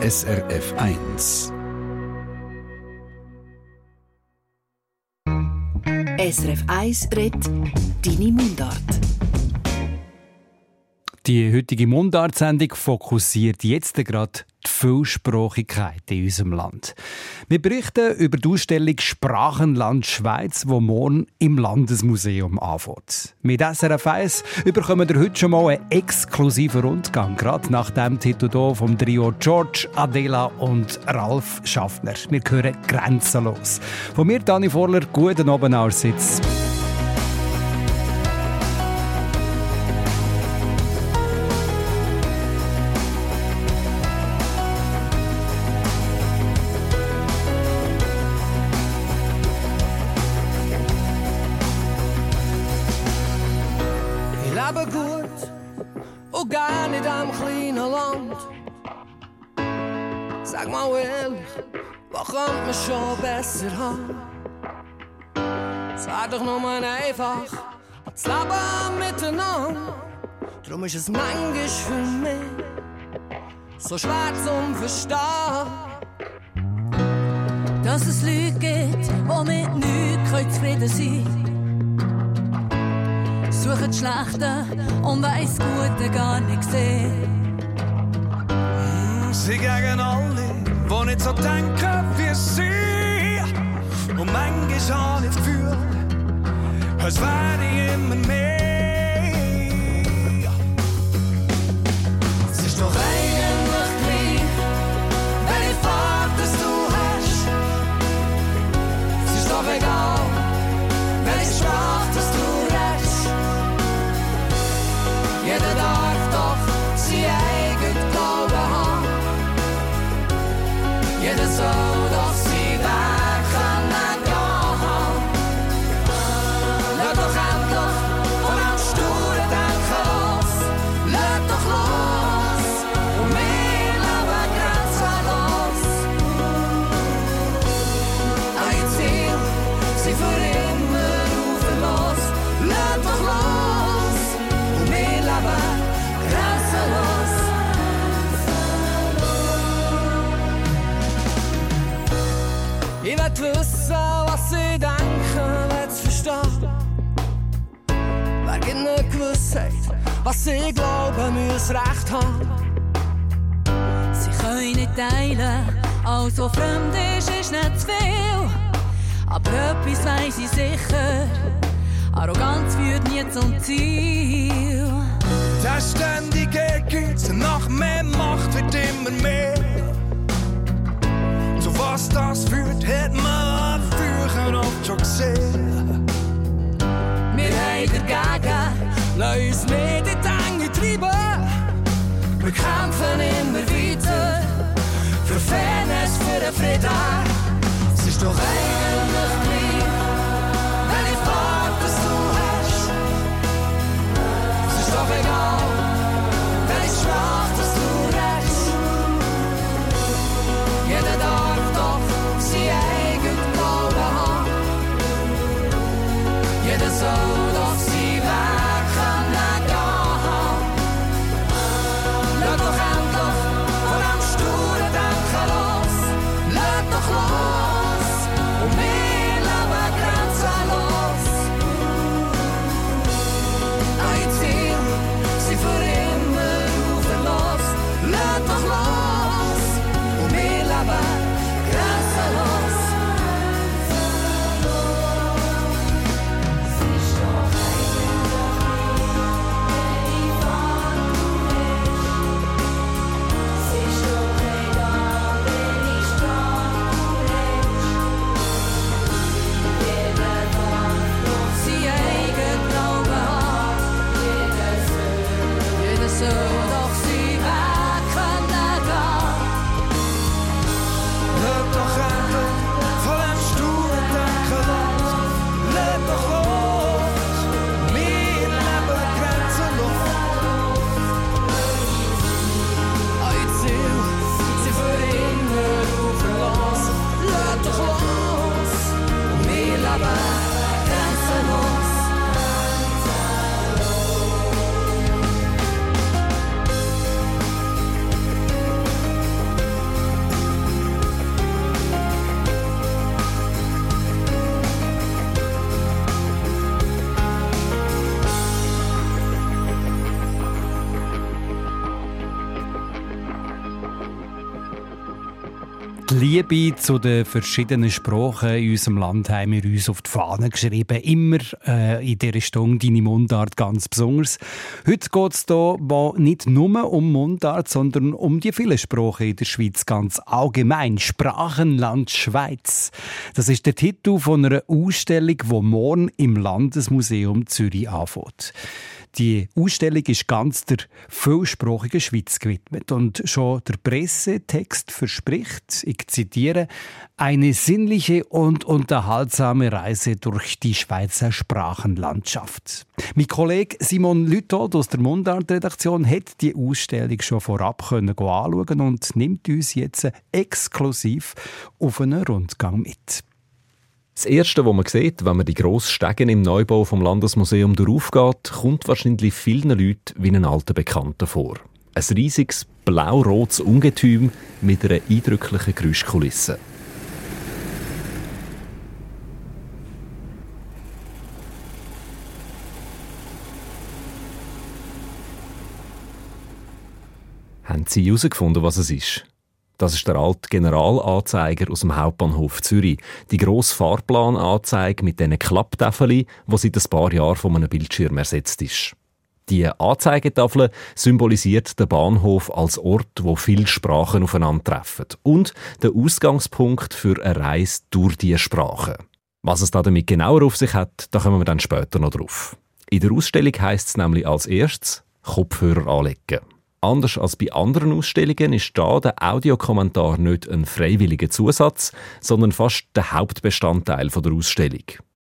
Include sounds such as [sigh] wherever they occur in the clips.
SRF 1. SRF 1 redet Deine Mundart. Die heutige Mundartsendung fokussiert jetzt gerade die Vielsprachigkeit in unserem Land. Wir berichten über die Ausstellung Sprachenland Schweiz, wo morgen im Landesmuseum anfängt. Mit SRF 1 bekommen wir heute schon mal einen exklusiven Rundgang, gerade nach dem Titel vom Trio George, Adela und Ralf Schaffner. Wir hören grenzenlos. Von mir, Dani Vorler, guten Abend aus Sitz. Nur einfach, das Leben miteinander. Drum ist es manchmal für mich so schwer zum Verstehen. Dass es Leute gibt, die mit nichts zufrieden sein können. Suchen das Schlechte und weiss Gute gar nicht sehen. Sie gegen alle, die nicht so denken wie sie. Und manchmal habe ich das Gefühl, es werde sie glauben, muss Recht haben. Sie können nicht teilen, alles was fremd ist, ist nicht zu viel. Aber etwas weiss ich sicher, Arroganz führt nie zum Ziel. Das ständige Geld nach mehr Macht wird immer mehr. Zu was das führt, hat man früher oft schon gesehen. Wir haben dagegen, lass uns nicht in die Enge treiben. Wir kämpfen immer weiter für Fairness, für den Frieden. Es ist doch eigentlich Liebe zu den verschiedenen Sprachen in unserem Land haben wir uns auf die Fahne geschrieben. Immer äh, in dieser Stunde deine Mundart ganz besonders. Heute geht es hier nicht nur um Mundart, sondern um die vielen Sprachen in der Schweiz ganz allgemein. Sprachenland Schweiz. Das ist der Titel von einer Ausstellung, die morgen im Landesmuseum Zürich anfängt. Die Ausstellung ist ganz der vielsprachigen Schweiz gewidmet und schon der Pressetext verspricht, ich zitiere, eine sinnliche und unterhaltsame Reise durch die Schweizer Sprachenlandschaft. Mein Kollege Simon Lüthold aus der Mundart-Redaktion hat die Ausstellung schon vorab können anschauen und nimmt uns jetzt exklusiv auf einen Rundgang mit. Das Erste, was man sieht, wenn man die grossen Stegen im Neubau vom Landesmuseum durchgeht, kommt wahrscheinlich vielen Leuten wie ein alter Bekannter vor. Ein riesiges blau-rotes Ungetüm mit einer eindrücklichen Geräuschkulisse. Haben Sie herausgefunden, was es ist? Das ist der alte Generalanzeiger aus dem Hauptbahnhof Zürich. Die grosse Fahrplananzeige mit diesen Klapptafeln, die seit ein paar Jahren von einem Bildschirm ersetzt ist. Die Anzeigetafel symbolisiert den Bahnhof als Ort, wo viele Sprachen aufeinandertreffen und der Ausgangspunkt für eine Reise durch diese Sprachen. Was es damit genauer auf sich hat, da kommen wir dann später noch drauf. In der Ausstellung heißt es nämlich als erstes Kopfhörer anlegen. Anders als bei anderen Ausstellungen ist da der Audiokommentar nicht ein freiwilliger Zusatz, sondern fast der Hauptbestandteil der Ausstellung.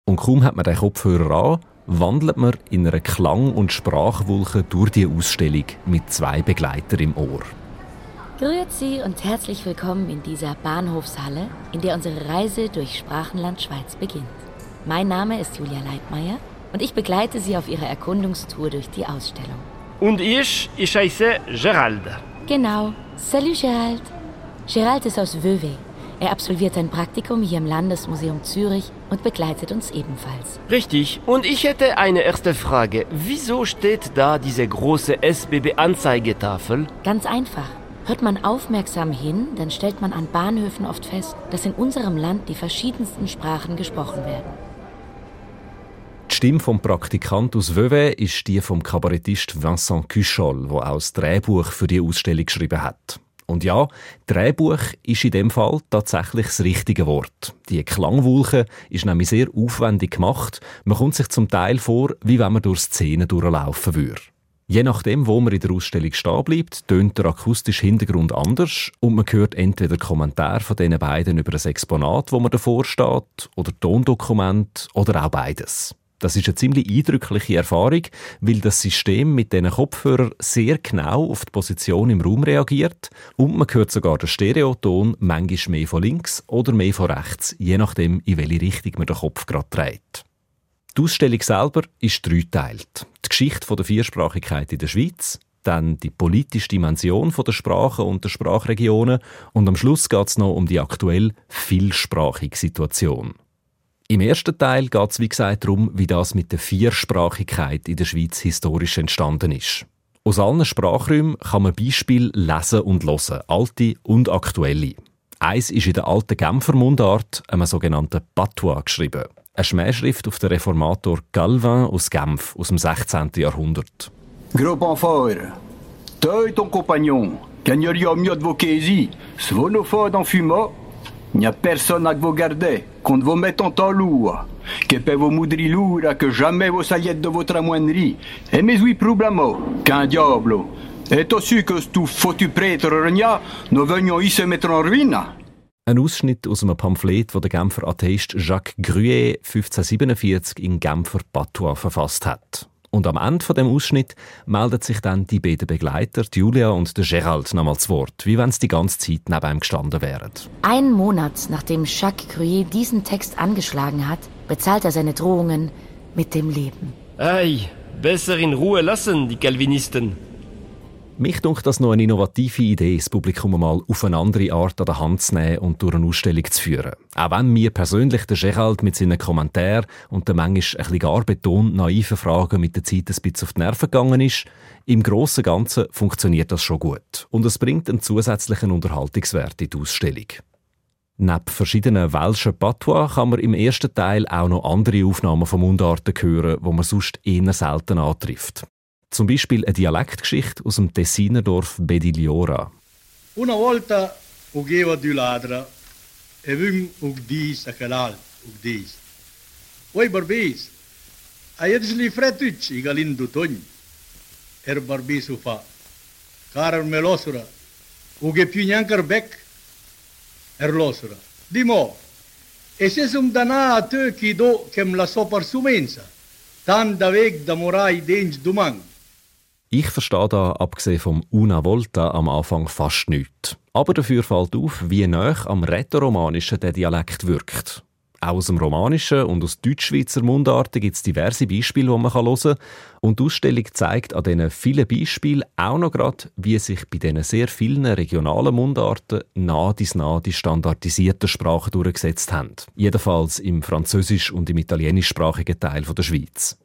Und kaum hat man den Kopfhörer an, wandelt man in einer Klang- und Sprachwolke durch die Ausstellung mit zwei Begleitern im Ohr. Grüezi und herzlich willkommen in dieser Bahnhofshalle, in der unsere Reise durch Sprachenland Schweiz beginnt. Mein Name ist Julia Leitmeier und ich begleite Sie auf Ihrer Erkundungstour durch die Ausstellung. Und ich, ich heiße Gerald. Genau. Salut Gerald. Gerald ist aus Vevey. Er absolviert ein Praktikum hier im Landesmuseum Zürich und begleitet uns ebenfalls. Richtig. Und ich hätte eine erste Frage. Wieso steht da diese große SBB-Anzeigetafel? Ganz einfach. Hört man aufmerksam hin, dann stellt man an Bahnhöfen oft fest, dass in unserem Land die verschiedensten Sprachen gesprochen werden. Stimme vom Praktikant aus Vevey ist die vom Kabarettist Vincent Cuchol, der auch das Drehbuch für die Ausstellung geschrieben hat. Und ja, Drehbuch ist in dem Fall tatsächlich das richtige Wort. Die Klangwulche ist nämlich sehr aufwendig gemacht. Man kommt sich zum Teil vor, wie wenn man durch Szenen durchlaufen würde. Je nachdem, wo man in der Ausstellung stehen bleibt, tönt der akustische Hintergrund anders und man hört entweder Kommentare von diesen beiden über das Exponat, wo man davor steht, oder Tondokument oder auch beides. Das ist eine ziemlich eindrückliche Erfahrung, weil das System mit diesen Kopfhörern sehr genau auf die Position im Raum reagiert und man hört sogar den Stereoton manchmal mehr von links oder mehr von rechts, je nachdem, in welche Richtung man den Kopf gerade dreht. Die Ausstellung selber ist dreiteilt. Die Geschichte der Viersprachigkeit in der Schweiz, dann die politische Dimension der Sprachen und der Sprachregionen und am Schluss geht es noch um die aktuell vielsprachige Situation. Im ersten Teil geht es, wie gesagt, darum, wie das mit der Viersprachigkeit in der Schweiz historisch entstanden ist. Aus allen Sprachräumen kann man Beispiele lesen und hören, alte und aktuelle. Eins ist in der alten Genfer Mundart, einem sogenannten Patois, geschrieben. Eine Schmähschrift auf den Reformator Calvin aus Genf aus dem 16. Jahrhundert. Gros panfort, toi ton compagnon, gagneria mieux de vos quésis, svonophodes en fumant, Il n'y a personne à vous garder, qu'on vous mette en temps lourd, que paie vos moudris lourds, que jamais vos saliettes de votre amoinerie, et mes oui problemo, qu'un diable. Et aussi que tout foutu prêtre regna, nous venions y se mettre en ruine. Ein Ausschnitt aus einem Pamphlet, das der Genfer Atheist Jacques Gruet 1547 in Genfer Patois verfasst hat. Und am Ende von dem Ausschnitt melden sich dann die beiden Begleiter, Julia und der Gerald, nochmal zu Wort, wie wenn sie die ganze Zeit neben ihm gestanden wären. Einen Monat nachdem Jacques Cruet diesen Text angeschlagen hat, bezahlt er seine Drohungen mit dem Leben. Ei, besser in Ruhe lassen, die Calvinisten. Mich denkt das noch eine innovative Idee, das Publikum mal auf eine andere Art an der Hand zu nehmen und durch eine Ausstellung zu führen. Auch wenn mir persönlich der Gerald mit seinen Kommentaren und den manchmal ein gar betont naiven Fragen mit der Zeit ein bisschen auf die Nerven gegangen ist, im Großen und Ganzen funktioniert das schon gut. Und es bringt einen zusätzlichen Unterhaltungswert in die Ausstellung. Neben verschiedenen welschen Patois kann man im ersten Teil auch noch andere Aufnahmen von Mundarten hören, wo man sonst eher selten antrifft. Zum Beispiel eine Dialektgeschichte aus dem Tessiner Dorf Bedigliora. Una volta ugeva du ladra e vim ugdis a calal ugdis. Oi barbis, aiedes li fretuc i galin d'otogn. Er barbis ho fa. Carar melosura, uge più neanche bec, erlosura. Dimo, e se sum dana a te chi do kem la so per sumensa, tan da weg da morai denj dumang. Ich verstehe da, abgesehen vom Una Volta, am Anfang fast nichts. Aber dafür fällt auf, wie nah am Rätoromanischen der Dialekt wirkt. Auch aus dem Romanischen und aus Deutschschweizer Mundarten gibt es diverse Beispiele, die man hören kann. Und die Ausstellung zeigt an diesen vielen Beispielen auch noch gerade, wie sich bei diesen sehr vielen regionalen Mundarten nah dies nah die standardisierten Sprachen durchgesetzt haben. Jedenfalls im französisch- und im italienischsprachigen Teil der Schweiz.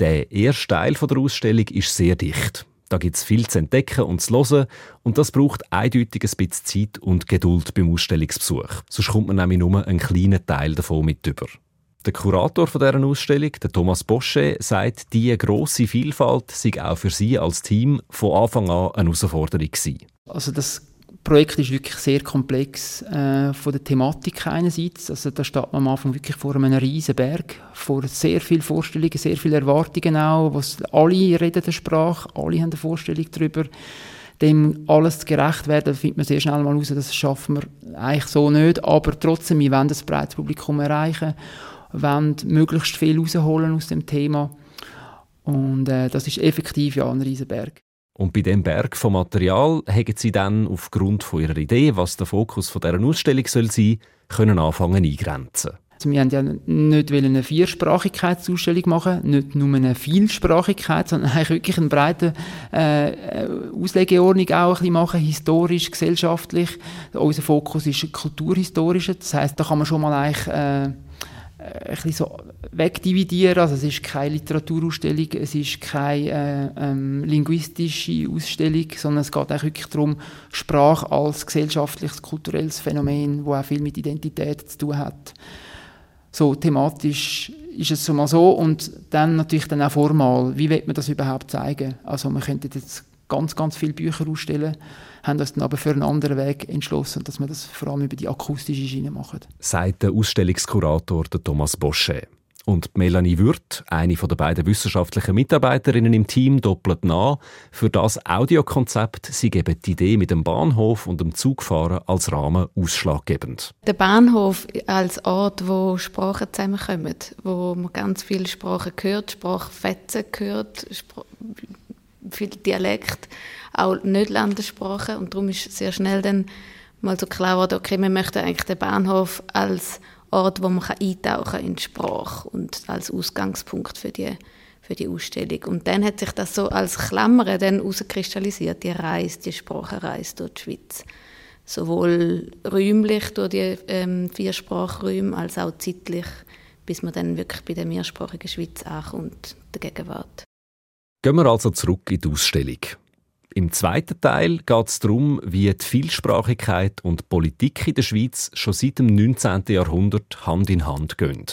Der erste Teil der Ausstellung ist sehr dicht. Da gibt es viel zu entdecken und zu hören und das braucht eindeutig ein bisschen Zeit und Geduld beim Ausstellungsbesuch. Sonst kommt man nämlich nur einen kleinen Teil davon mit über. Der Kurator dieser Ausstellung, der Thomas Bosche, sagt, diese grosse Vielfalt sei auch für sie als Team von Anfang an eine Herausforderung gewesen. Also das Projekt ist wirklich sehr komplex äh, von der Thematik einerseits. Also da steht man am Anfang wirklich vor einem riesen Berg, vor sehr vielen Vorstellungen, sehr vielen Erwartungen auch. Was alle reden der Sprache, alle haben eine Vorstellung darüber. Dem alles gerecht werden, findet man sehr schnell mal raus, das schaffen wir eigentlich so nicht. Aber trotzdem, wir wollen das breites Publikum erreichen, wollen möglichst viel rausholen aus dem Thema. Und äh, das ist effektiv ja ein riesen Berg. Und bei dem Berg von Material haben sie dann aufgrund von ihrer Idee, was der Fokus von dieser Ausstellung soll sein, können anfangen eingrenzen. Also wir haben ja nicht eine Viersprachigkeitsausstellung machen, nicht nur eine Vielsprachigkeit, sondern eigentlich wirklich eine breite äh, Auslegeordnung auch ein machen, historisch, gesellschaftlich. Unser Fokus ist kulturhistorisch, das heißt, da kann man schon mal eigentlich äh, ein bisschen so wegdividieren. Also es ist keine Literaturausstellung, es ist keine äh, ähm, linguistische Ausstellung, sondern es geht auch wirklich darum, Sprache als gesellschaftliches, kulturelles Phänomen, das auch viel mit Identität zu tun hat. So thematisch ist es so mal so und dann natürlich dann auch formal. Wie wird man das überhaupt zeigen? Also man könnte jetzt ganz, ganz viele Bücher ausstellen, haben uns dann aber für einen anderen Weg entschlossen, dass wir das vor allem über die akustische Schiene machen. Sagt der Ausstellungskurator Thomas Bosche. Und Melanie Würth, eine der beiden wissenschaftlichen Mitarbeiterinnen im Team, doppelt nach. Für das Audiokonzept sie geben die Idee mit dem Bahnhof und dem Zugfahren als Rahmen ausschlaggebend. Der Bahnhof als Ort, wo Sprachen zusammenkommen, wo man ganz viele Sprachen hört, Sprachfetzen hört, Spr viel Dialekt, auch nicht Landessprache. Und darum ist sehr schnell dann mal so klar geworden, okay, wir möchten eigentlich den Bahnhof als Ort, wo man eintauchen kann in die Sprache und als Ausgangspunkt für die, für die Ausstellung. Und dann hat sich das so als Klammer dann herauskristallisiert, die Reise, die Sprachenreise durch die Schweiz. Sowohl räumlich durch die ähm, vier Sprachräume, als auch zeitlich, bis man dann wirklich bei der mehrsprachigen Schweiz ankommt, der Gegenwart. Gehen wir also zurück in die Ausstellung. Im zweiten Teil geht es darum, wie die Vielsprachigkeit und Politik in der Schweiz schon seit dem 19. Jahrhundert Hand in Hand gehen.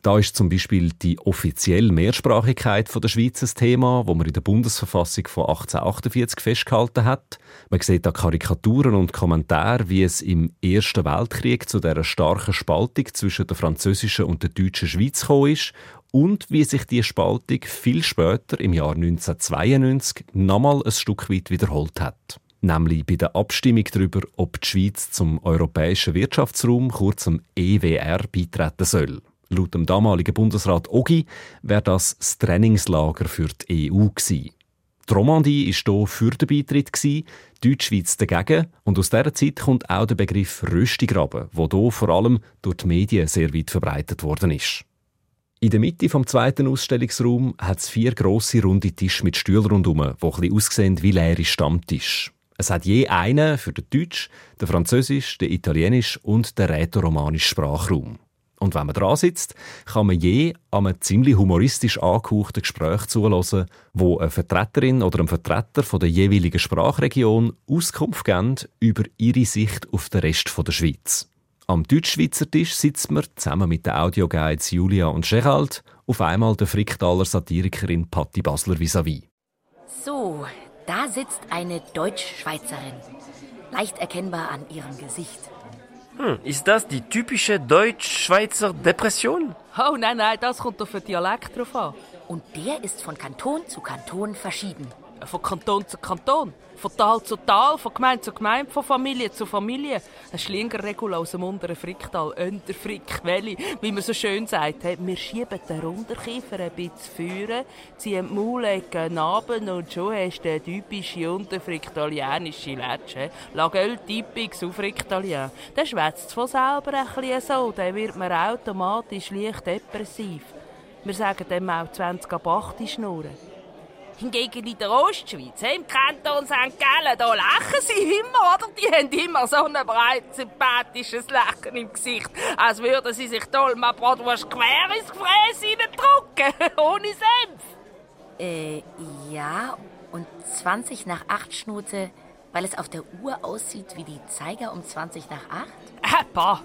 Da ist zum Beispiel die offizielle Mehrsprachigkeit der Schweiz ein Thema, wo man in der Bundesverfassung von 1848 festgehalten hat. Man sieht da Karikaturen und Kommentare, wie es im Ersten Weltkrieg zu der starken Spaltung zwischen der französischen und der deutschen Schweiz gekommen ist und wie sich die Spaltung viel später, im Jahr 1992, nochmal ein Stück weit wiederholt hat. Nämlich bei der Abstimmung darüber, ob die Schweiz zum Europäischen Wirtschaftsraum, kurz zum EWR, beitreten soll. Laut dem damaligen Bundesrat Ogi wäre das das Trainingslager für die EU gewesen. Die Romandie war hier für den Beitritt, die Deutschschweiz dagegen. Und aus dieser Zeit kommt auch der Begriff Röstigraben, der hier vor allem durch die Medien sehr weit verbreitet worden ist. In der Mitte vom zweiten Ausstellungsraum hat es vier grosse runde Tische mit Stühlen rundherum, die ein aussehen wie leere Stammtische. Es hat je einen für den Deutsch, den Französisch, den Italienisch und den rätoromanischen Sprachraum. Und wenn man dran sitzt, kann man je einem ziemlich humoristisch angehauchten Gespräch zuhören, wo eine Vertreterin oder ein Vertreter von der jeweiligen Sprachregion Auskunft geben über ihre Sicht auf den Rest der Schweiz. Am Deutschschweizer Tisch sitzen wir zusammen mit den Audioguides Julia und Gerald auf einmal der Fricktaler Satirikerin Patti Basler vis-à-vis. So, da sitzt eine Deutschschweizerin. Leicht erkennbar an ihrem Gesicht. Hm, ist das die typische Deutsch-Schweizer Depression? Oh nein, nein, das kommt auf den Dialekt drauf an. Und der ist von Kanton zu Kanton verschieden. Von Kanton zu Kanton, von Tal zu Tal, von Gemeinde zu Gemeinde, von Familie zu Familie. Ein Schlingerregel aus dem unteren Fricktal, Unterfrick, Welli, wie man so schön sagt. Wir schieben den Runterkiefer ein bisschen führen, ziehen die Maulecke nach und schon hast du eine typische unterfricktalianische Letsche. Lagöl typisch Aufricktalien. Der schwätzt von selber ein bisschen so, dann wird man automatisch leicht depressiv. Wir sagen dem auch 20 ab 8 schnurren. Hingegen in der Ostschweiz, im Kanton St. Gallen, da lachen sie immer, oder? Die haben immer so ein breites, sympathisches Lachen im Gesicht, als würden sie sich toll mal Bratwurst quer ins Gefräß reindrücken, [laughs] ohne Senf. Äh, ja, und 20 nach 8 Schnute, weil es auf der Uhr aussieht wie die Zeiger um 20 nach 8? Äh, bah.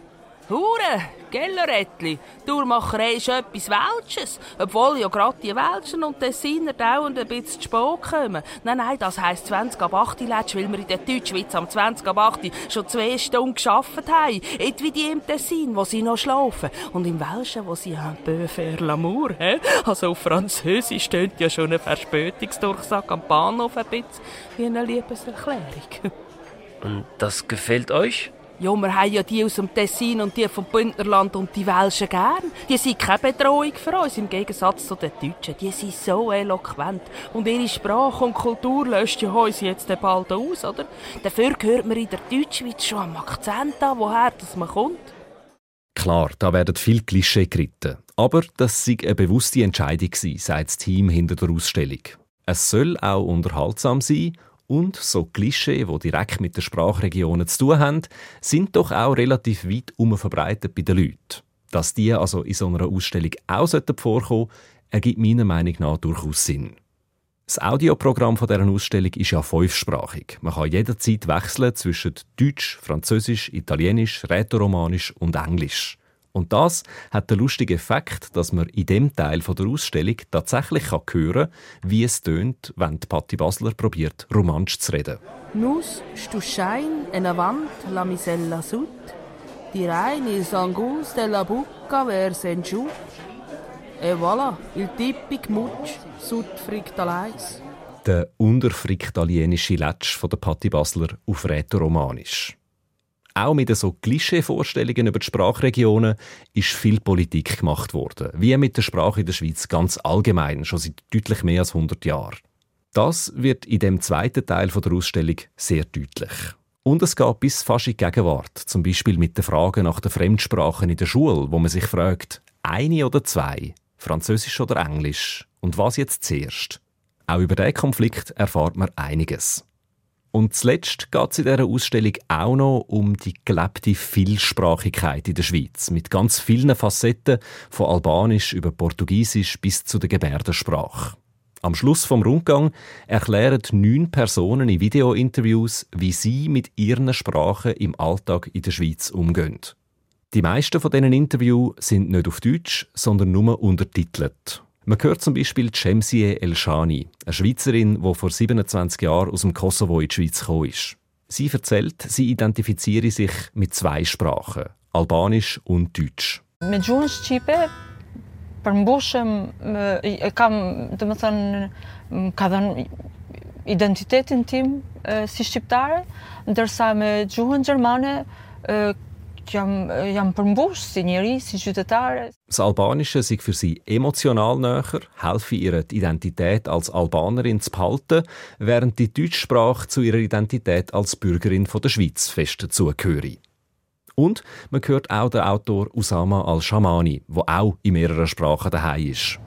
Hure, Gellerettli, Durchmacherei ist etwas Welsches. Obwohl ja gerade die Welschen und Tessiner dauernd ein bisschen zu spät kommen. Nein, nein, das heisst 20 ab 8 letzt, weil wir in der Deutschschweiz am 20 ab 8 schon zwei Stunden gearbeitet haben. Nicht wie die im Tessin, wo sie noch schlafen. Und im Welschen, wo sie un peu faire l'amour, hä? Also auf Französisch steht ja schon ein Verspätungsdurchsag am Bahnhof ein bisschen wie eine Liebeserklärung. Und das gefällt euch? Ja, wir haben ja die aus dem Tessin und die vom Bündnerland und die Welschen gern. Die sind keine Bedrohung für uns, im Gegensatz zu den Deutschen. Die sind so eloquent. Und ihre Sprache und Kultur löscht ja uns jetzt bald aus, oder? Dafür hört man in der Deutschschweiz schon am Akzent an, woher das man kommt. Klar, da werden viel Klischee geritten. Aber das sei eine bewusste Entscheidung gewesen, sagt das Team hinter der Ausstellung. Es soll auch unterhaltsam sein und so Klischee, die direkt mit den Sprachregionen zu tun haben, sind doch auch relativ weit verbreitet bei den Leuten. Dass die also in so einer Ausstellung auch vorkommen ergibt meiner Meinung nach durchaus Sinn. Das Audioprogramm dieser Ausstellung ist ja fünfsprachig. Man kann jederzeit wechseln zwischen Deutsch, Französisch, Italienisch, Rätoromanisch und Englisch. Und das hat den lustigen Effekt, dass man in dem Teil der Ausstellung tatsächlich hören kann, wie es tönt, wenn Patti Basler probiert, romantisch zu reden. Nus stusciain en avant la misella sud, direin il sangus della bucca verso in giù, e voilà, il tipic mutsch sud frictalais. Der unterfriktalienische Letsch von der Patti Basler auf Rätoromanisch. Auch mit so Klischee-Vorstellungen über die Sprachregionen ist viel Politik gemacht worden, wie mit der Sprache in der Schweiz ganz allgemein, schon seit deutlich mehr als 100 Jahren. Das wird in dem zweiten Teil der Ausstellung sehr deutlich. Und es geht bis fast in die Gegenwart, zum Beispiel mit der Frage nach den Fremdsprachen in der Schule, wo man sich fragt, eine oder zwei, Französisch oder Englisch, und was jetzt zuerst? Auch über diesen Konflikt erfahrt man einiges. Und zuletzt geht es in dieser Ausstellung auch noch um die gelebte Vielsprachigkeit in der Schweiz, mit ganz vielen Facetten, von Albanisch über Portugiesisch bis zu der Gebärdensprache. Am Schluss vom Rundgang erklären neun Personen in Videointerviews, wie sie mit ihren Sprachen im Alltag in der Schweiz umgehen. Die meisten von diesen Interviews sind nicht auf Deutsch, sondern nur untertitelt. Man hört zum Beispiel Cemsie Elshani, eine Schweizerin, die vor 27 Jahren aus dem Kosovo in die Schweiz gekommen ist. Sie erzählt, sie identifiziere sich mit zwei Sprachen, Albanisch und Deutsch. Me gjuhën shqipe përmbushëm e kam do të thënë ka dhënë identitetin tim si shqiptare ndërsa me gjuhën gjermane jam, jam përmbush si njeri, si qytetare. Das Albanische sei für sie emotional näher, helfe ihre Identität als Albanerin zu behalten, während die Deutschsprache zu ihrer Identität als Bürgerin von der Schweiz fest dazugehöre. Und man hört auch den Autor Usama al-Shamani, der auch in mehreren Sprachen daheim ist.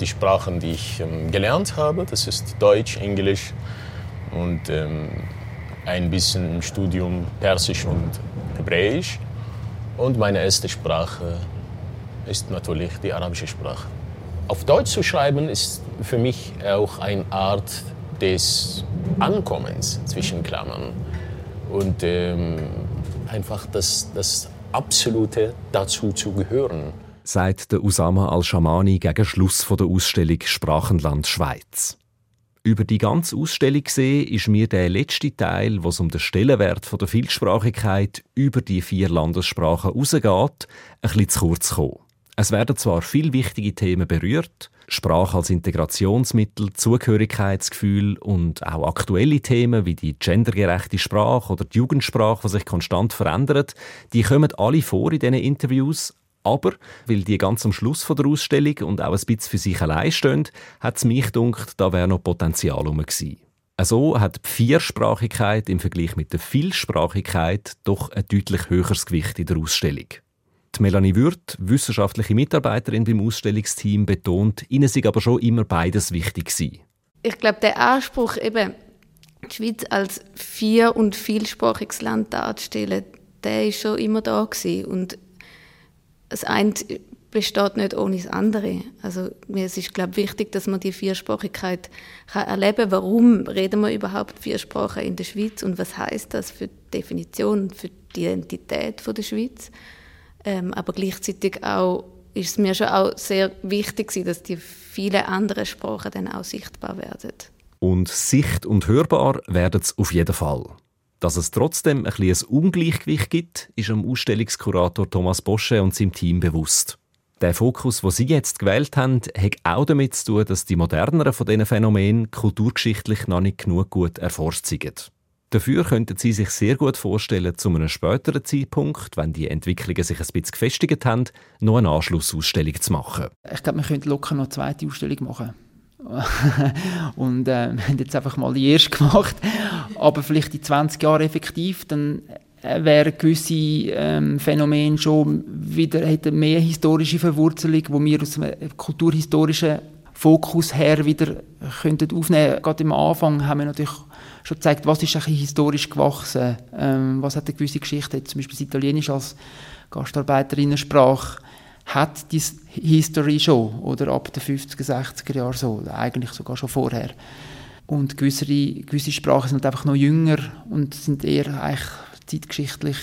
Die Sprachen, die ich ähm, gelernt habe, das ist Deutsch, Englisch und ähm, ein bisschen im Studium Persisch und Hebräisch. Und meine erste Sprache ist natürlich die arabische Sprache. Auf Deutsch zu schreiben ist für mich auch eine Art des Ankommens zwischen Klammern. Und ähm, einfach das, das absolute dazu zu gehören. Sagt der Usama Al-Shamani gegen Schluss der Ausstellung Sprachenland Schweiz. Über die ganze Ausstellung gesehen ist mir der letzte Teil, was um den Stellenwert der Vielsprachigkeit über die vier Landessprachen rausgeht, ein bisschen zu kurz gekommen. Es werden zwar viele wichtige Themen berührt, Sprache als Integrationsmittel, Zugehörigkeitsgefühl und auch aktuelle Themen wie die gendergerechte Sprache oder die Jugendsprache, die sich konstant verändert, die kommen alle vor in diesen Interviews, aber, weil die ganz am Schluss von der Ausstellung und auch ein bisschen für sich allein stehen, hat es mich gedacht, da wäre noch Potenzial gewesen. So hat die Viersprachigkeit im Vergleich mit der Vielsprachigkeit doch ein deutlich höheres Gewicht in der Ausstellung. Die Melanie Würth, wissenschaftliche Mitarbeiterin beim Ausstellungsteam, betont, ihnen sei aber schon immer beides wichtig gewesen. Ich glaube, der Anspruch, eben die Schweiz als vier- und vielsprachiges Land darzustellen, der ist schon immer da gewesen. Und das eine besteht nicht ohne das andere. Also mir ist glaube wichtig, dass man die Viersprachigkeit kann erleben. Warum reden wir überhaupt vier Sprachen in der Schweiz und was heißt das für die Definition, für die Identität von der Schweiz? Ähm, aber gleichzeitig auch ist es mir schon auch sehr wichtig, dass die vielen anderen Sprachen dann auch sichtbar werden. Und sicht- und hörbar werden es auf jeden Fall. Dass es trotzdem ein, ein Ungleichgewicht gibt, ist dem Ausstellungskurator Thomas Bosche und seinem Team bewusst. Der Fokus, den Sie jetzt gewählt haben, hat auch damit zu tun, dass die moderneren von diesen Phänomenen kulturgeschichtlich noch nicht genug gut erforscht sind. Dafür könnten Sie sich sehr gut vorstellen, zu einem späteren Zeitpunkt, wenn die Entwicklungen sich ein bisschen gefestigt haben, noch eine Anschlussausstellung zu machen. Ich glaube, wir könnten locker noch eine zweite Ausstellung machen. [laughs] und äh, wir haben jetzt einfach mal die erste gemacht. Aber vielleicht in 20 Jahren effektiv, dann äh, wären gewisse ähm, Phänomene schon wieder, hätten mehr historische Verwurzelung, wo wir aus einem kulturhistorischen Fokus her wieder könnten aufnehmen. Gerade am Anfang haben wir natürlich schon gezeigt, was ist eigentlich historisch gewachsen, ähm, was hat eine gewisse Geschichte, zum Beispiel das Italienisch als Gastarbeiterinnensprache hat die History schon, oder ab den 50er, 60er Jahren so, eigentlich sogar schon vorher. Und gewisse, gewisse Sprachen sind einfach noch jünger und sind eher eigentlich zeitgeschichtlich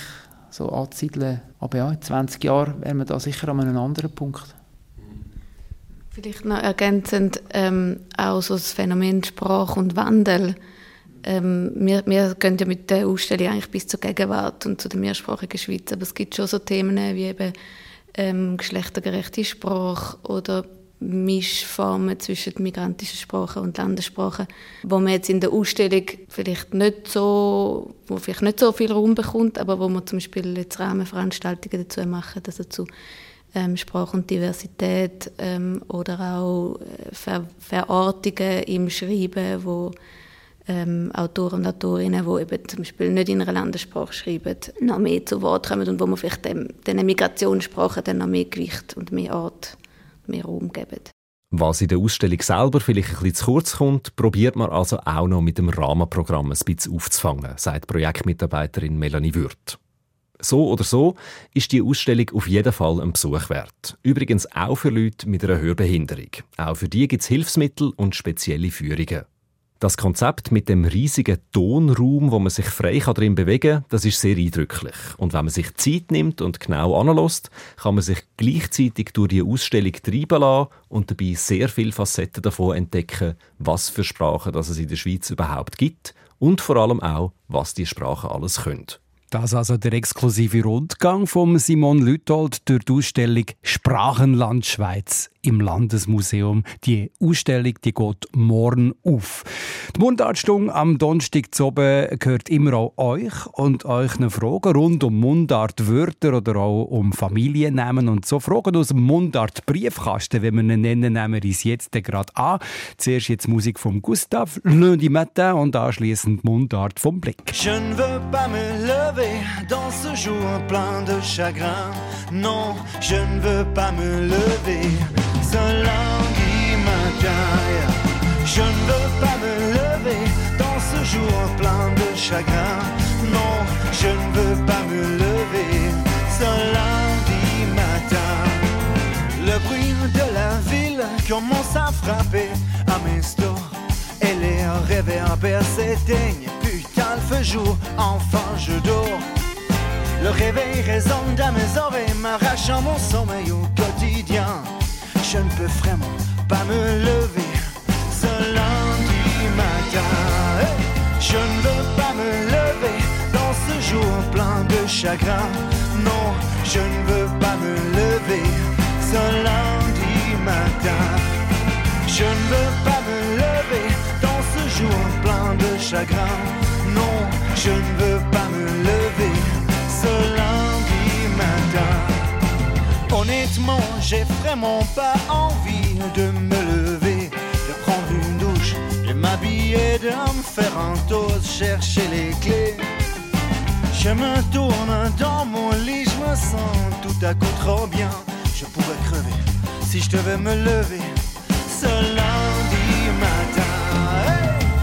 so anzusiedeln. Aber ja, in 20 Jahren wären wir da sicher an einem anderen Punkt. Vielleicht noch ergänzend ähm, auch so das Phänomen Sprache und Wandel ähm, wir, wir gehen ja mit der Ausstellung eigentlich bis zur Gegenwart und zu der mehrsprachigen Schweiz, aber es gibt schon so Themen wie eben ähm, geschlechtergerechte Sprache oder Mischformen zwischen migrantischen Sprachen und Landessprachen, wo man jetzt in der Ausstellung vielleicht nicht so, wo vielleicht nicht so viel Raum bekommt, aber wo man zum Beispiel jetzt Rahmenveranstaltungen dazu machen, also zu ähm, Sprache und Diversität ähm, oder auch äh, Ver Verortungen im Schreiben, wo ähm, Autoren und Autorinnen, die eben zum Beispiel nicht in einer Landessprache schreiben, noch mehr zu Wort kommen und wo man vielleicht dem, den Migrationssprachen dann noch mehr Gewicht und mehr Art, mehr Raum geben. Was in der Ausstellung selber vielleicht ein bisschen zu kurz kommt, probiert man also auch noch mit dem Rahmenprogramm ein bisschen aufzufangen, sagt Projektmitarbeiterin Melanie Würth. So oder so ist die Ausstellung auf jeden Fall ein Besuch wert. Übrigens auch für Leute mit einer Hörbehinderung. Auch für die gibt es Hilfsmittel und spezielle Führungen. Das Konzept mit dem riesigen Tonraum, wo man sich frei drin bewegen kann, das ist sehr eindrücklich. Und wenn man sich Zeit nimmt und genau anlässt, kann man sich gleichzeitig durch die Ausstellung treiben lassen und dabei sehr viele Facetten davon entdecken, was für Sprachen das es in der Schweiz überhaupt gibt und vor allem auch, was die Sprachen alles können. Das also der exklusive Rundgang von Simon Lütold durch die Ausstellung Sprachenland Schweiz im Landesmuseum. Die Ausstellung die geht morgen auf. Die Mundartstunde am Donnerstag zu oben gehört immer auch euch und euch eine Frage rund um Mundartwörter oder auch um Familiennamen und so. Fragen aus dem Mundart-Briefkasten, wenn wir ihn nennen, nehmen wir uns jetzt gerade an. Zuerst jetzt Musik von Gustav, Lundi Matin und anschließend Mundart vom Blick. Je ne veux pas me lever dans ce jour plein de chagrin. Non, je ne veux pas me lever ce lundi matin. Je ne veux pas me lever dans ce jour plein de chagrin. Non, je ne veux pas me lever ce lundi matin. Le bruit de la ville commence à frapper à mes stores. Et les réverbères s'éteignent. Putain, le feu jour, enfin je dors. Le réveil résonne dans mes oreilles, m'arrachant mon sommeil au quotidien. Je ne peux vraiment pas me lever ce lundi matin. Je ne veux pas me lever dans ce jour plein de chagrin. Non, je ne veux pas me lever ce lundi matin. Je ne veux pas me lever dans ce jour plein de chagrin. Non, je ne veux pas me lever Honnêtement, j'ai vraiment pas envie de me lever, de prendre une douche, de m'habiller, de me faire un toast, chercher les clés. Je me tourne dans mon lit, je me sens tout à coup trop bien. Je pourrais crever si je devais me lever ce lundi matin.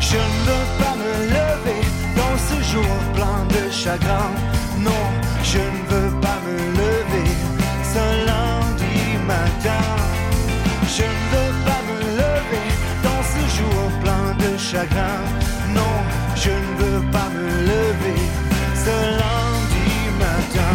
Je ne veux pas me lever dans ce jour plein de chagrin. Non, je ne veux pas me lever Je ne veux pas me lever dans ce jour plein de chagrin. Non, je ne veux pas me lever ce lundi matin.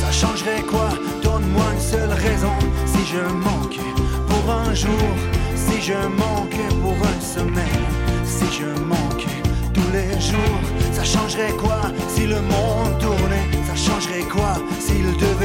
Ça changerait quoi? Donne-moi une seule raison si je manquais pour un jour, si je manquais pour une semaine, si je manquais tous les jours. Ça changerait quoi? Si le monde tournait Ça changerait quoi? S'il devait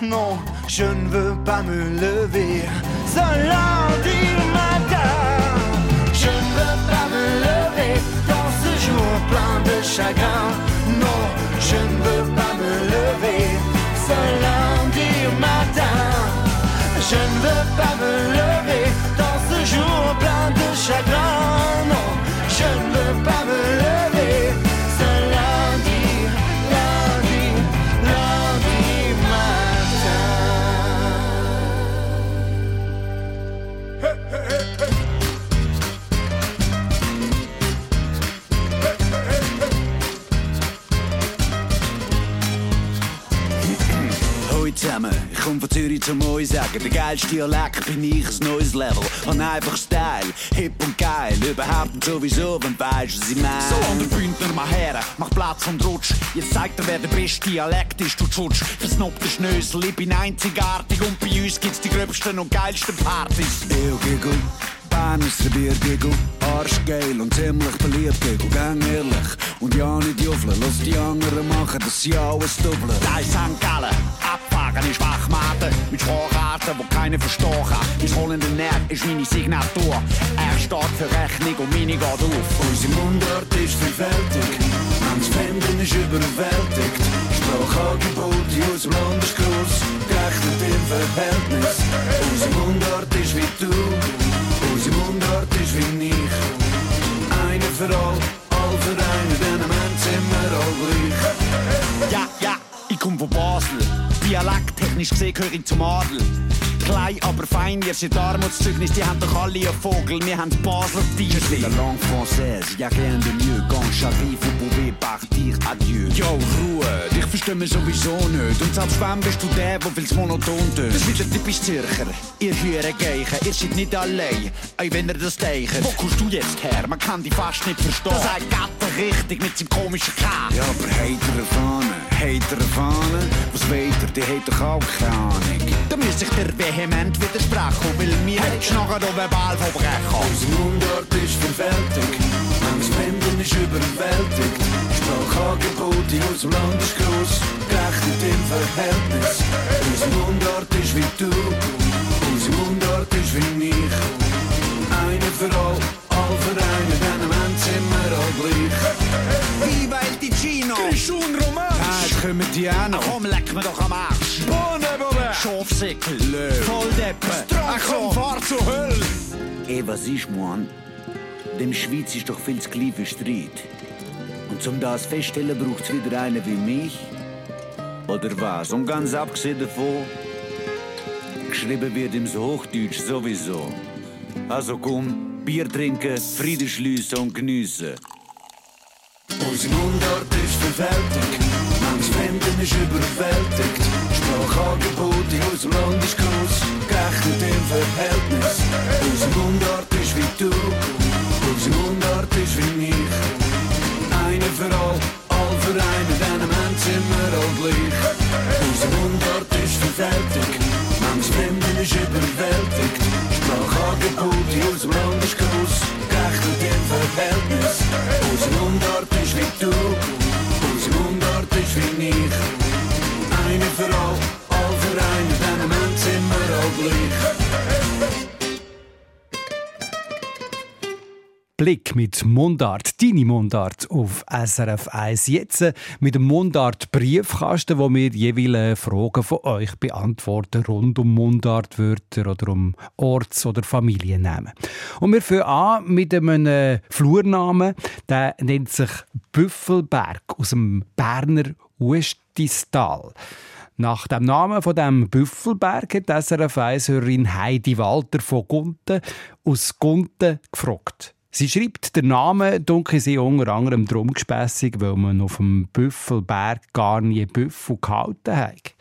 Non, je ne veux pas me lever ce lundi matin. Je ne veux pas me lever dans ce jour plein de chagrin. Non, je ne veux pas me lever ce lundi matin. Je ne veux pas me lever dans ce jour plein de chagrin. Non, komm von Zürich zum euch sagen, der geilste Dialekt bin ich, ein neues Level. Und einfach Style, hip und geil, überhaupt und sowieso, wenn weisst, was ich mein. So, an der Bündner mal her, mach Platz und rutsch. Jetzt zeigt er, wer der beste Dialekt ist, du Tschutsch. Versnobter Schnösel, ich bin einzigartig und bei uns gibt's die gröbsten und geilsten Partys. Eu Giggle, Bannister Bier Giggle, Arschgeil und ziemlich beliebt Giggle, gang ehrlich. Und ja nicht juffeln, lass die anderen machen, dass sie alles doppeln. Da ist St. Gallen, abfahren ist Wachmaten, mit Spracharten, wo keiner verstehen kann. Mein rollender Nerv ist meine Signatur. Er steht für Rechnung und meine geht auf. Unsere Mundart ist vielfältig, manches Finden ist überwältigt. Sprachangebot in unserem Land ist gross, gerechnet im Verhältnis. Unsere Mundart ist wie du, unsere Mundart ist wie ich. Eine für all, all für einen, denn am Ende sind wir all gleich. Ja, ja, ich komm von Basel. Dialekttechnisch gesehen gehöre ich zum Adel. Klein, aber fein, ihr seid Armutszeugnis, die haben doch alle einen Vogel, wir haben Basler Je Tier. suis la langue française, y a rien de mieux quand j'arrive, vous pouvez partir, adieu. Yo, Ruhe, dich verstehen wir sowieso nicht. Und selbst wenn bist du der, der viel's monoton tönt. Das ist wieder typisch Zürcher. Ihr hören Geichen, ihr seid nicht allein. Auch wenn ihr das teichen. Wo kommst du jetzt her? Man kann dich fast nicht verstehen. Das sagt Gatter richtig mit seinem komischen K. Ja, aber heitere Fahne, heitere Fahne, was weiter, die hat doch auch keine Ahnung. Da müsste ich dir vehement widersprechen, weil mir hättest du nachher noch verbal verbrechen. Unsere Mundart ist vielfältig, manches Finden ist überwältigt. Sprachangebot in unserem Land ist gross, gerechnet im Verhältnis. Unsere Mundart ist wie du, unsere Mundart ist wie ich. Eine für all, all für einen, denn am Ende sind wir all gleich. Viva il Ticino! Grischun Romansch! Ah, jetzt kommen die. Ach komm, leck mir doch am Arsch! Bohne, Bube! Schafsäckel! Löw! Volldeppen! Ach komm, fahr zur Hölle! Hey, was ich mein? Dem Schweiz ist doch viel zu klein für Streit. Und zum das feststellen braucht's wieder einen wie mich? Oder was? Und ganz abgesehen davon, geschrieben wird im Hochdeutsch sowieso. Also komm, Bier trinken, Frieden schliessen und geniessen. Unsere Mundart ist verwältigt, Fremden ist überwältigt. Sprachangebot in unserem Land ist gross, gerechnet im Verhältnis. Unsere Mundart ist wie du, unsere Mundart ist wie mich. Eine für all, all für einen, denn am Ende sind wir all gleich. Unsere Mundart ist verwältigt, manches Fremden ist überwältigt. Sprachangebot in unserem Land ist gross, gerechnet im Verhältnis. Unsere Mundart ist wie du, unsere Mundart ist wie ich. Eine für all, all für einen, denn am Ende Blick mit Mundart, deine Mundart auf SRF 1. Jetzt äh, mit dem Mundart-Briefkasten, wo wir jeweils Fragen von euch beantworten rund um Mundartwörter oder um Orts- oder Familiennamen. Und wir fangen an mit einem äh, Flurnamen, der nennt sich Büffelberg aus dem Berner Uestistal. Nach dem Namen von dem Büffelberg hat SRF 1-Hörerin Heidi Walter von Gunten aus Gunten gefragt. Sie schreibt, der Name dunkel sie unter anderem drum gespässig, weil man auf dem Büffelberg gar nie Büffel gehalten hat.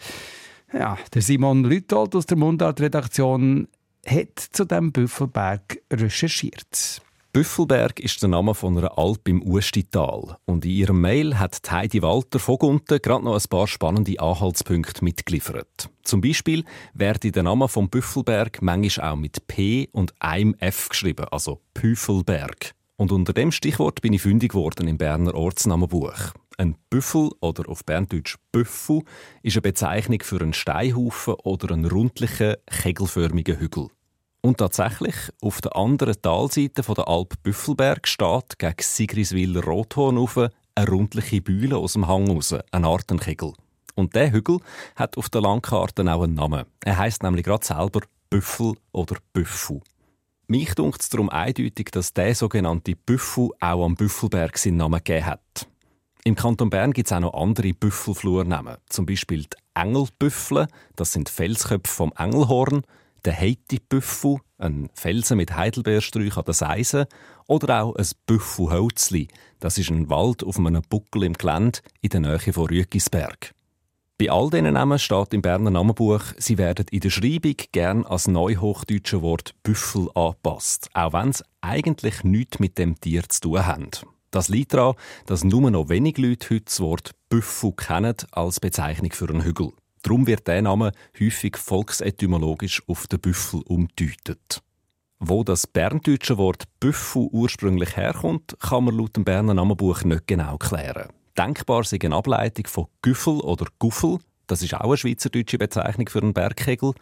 Ja, der Simon Lütold aus der Mundart-Redaktion hat zu dem Büffelberg recherchiert. Büffelberg ist der Name von einer Alp im Ustital. Und in ihrem Mail hat Heidi Walter von Gunten gerade noch ein paar spannende Anhaltspunkte mitgeliefert. Zum Beispiel werde der Name vom Büffelberg manchmal auch mit P und einem F geschrieben, also Püffelberg. Und unter dem Stichwort bin ich fündig geworden im Berner Ortsnamenbuch. Ein Büffel oder auf Berndeutsch Büffel ist eine Bezeichnung für einen Steinhaufen oder einen rundlichen, kegelförmigen Hügel. Und tatsächlich, auf der anderen Talseite der Alp Büffelberg steht gegen Sigriswiller Rothorn auf eine rundliche Bühle aus dem Hang raus, ein Artenkegel. Und der Hügel hat auf der Landkarte auch einen Namen. Er heißt nämlich gerade selber Büffel oder Büffel. Mich dunkt es darum eindeutig, dass der sogenannte Büffel auch am Büffelberg seinen Namen gegeben hat. Im Kanton Bern gibt es auch noch andere Büffelflurnamen. Zum Beispiel die Engelbüffle, das sind Felsköpfe vom Engelhorn, der Heiti-Büffel, ein Felsen mit Heidelbeersträuchen an der Seise, oder auch ein Büffelhölzli, das ist ein Wald auf einem Buckel im Gelände in der Nähe von Rüegisberg. Bei all diesen Namen steht im Berner Namenbuch, sie werden in der Schreibung gern als neuhochdeutsche Wort Büffel angepasst, auch wenn es eigentlich nichts mit dem Tier zu tun haben. Das liegt daran, dass nur noch wenig Leute heute das Wort Büffel kennen als Bezeichnung für einen Hügel. Darum wird der Name häufig volksetymologisch auf den Büffel umdeutet. Wo das berndeutsche Wort Büffel ursprünglich herkommt, kann man laut dem Berner Namenbuch nicht genau klären. Denkbar sei eine Ableitung von Güffel oder Guffel, das ist auch eine schweizerdeutsche Bezeichnung für einen Berghegel,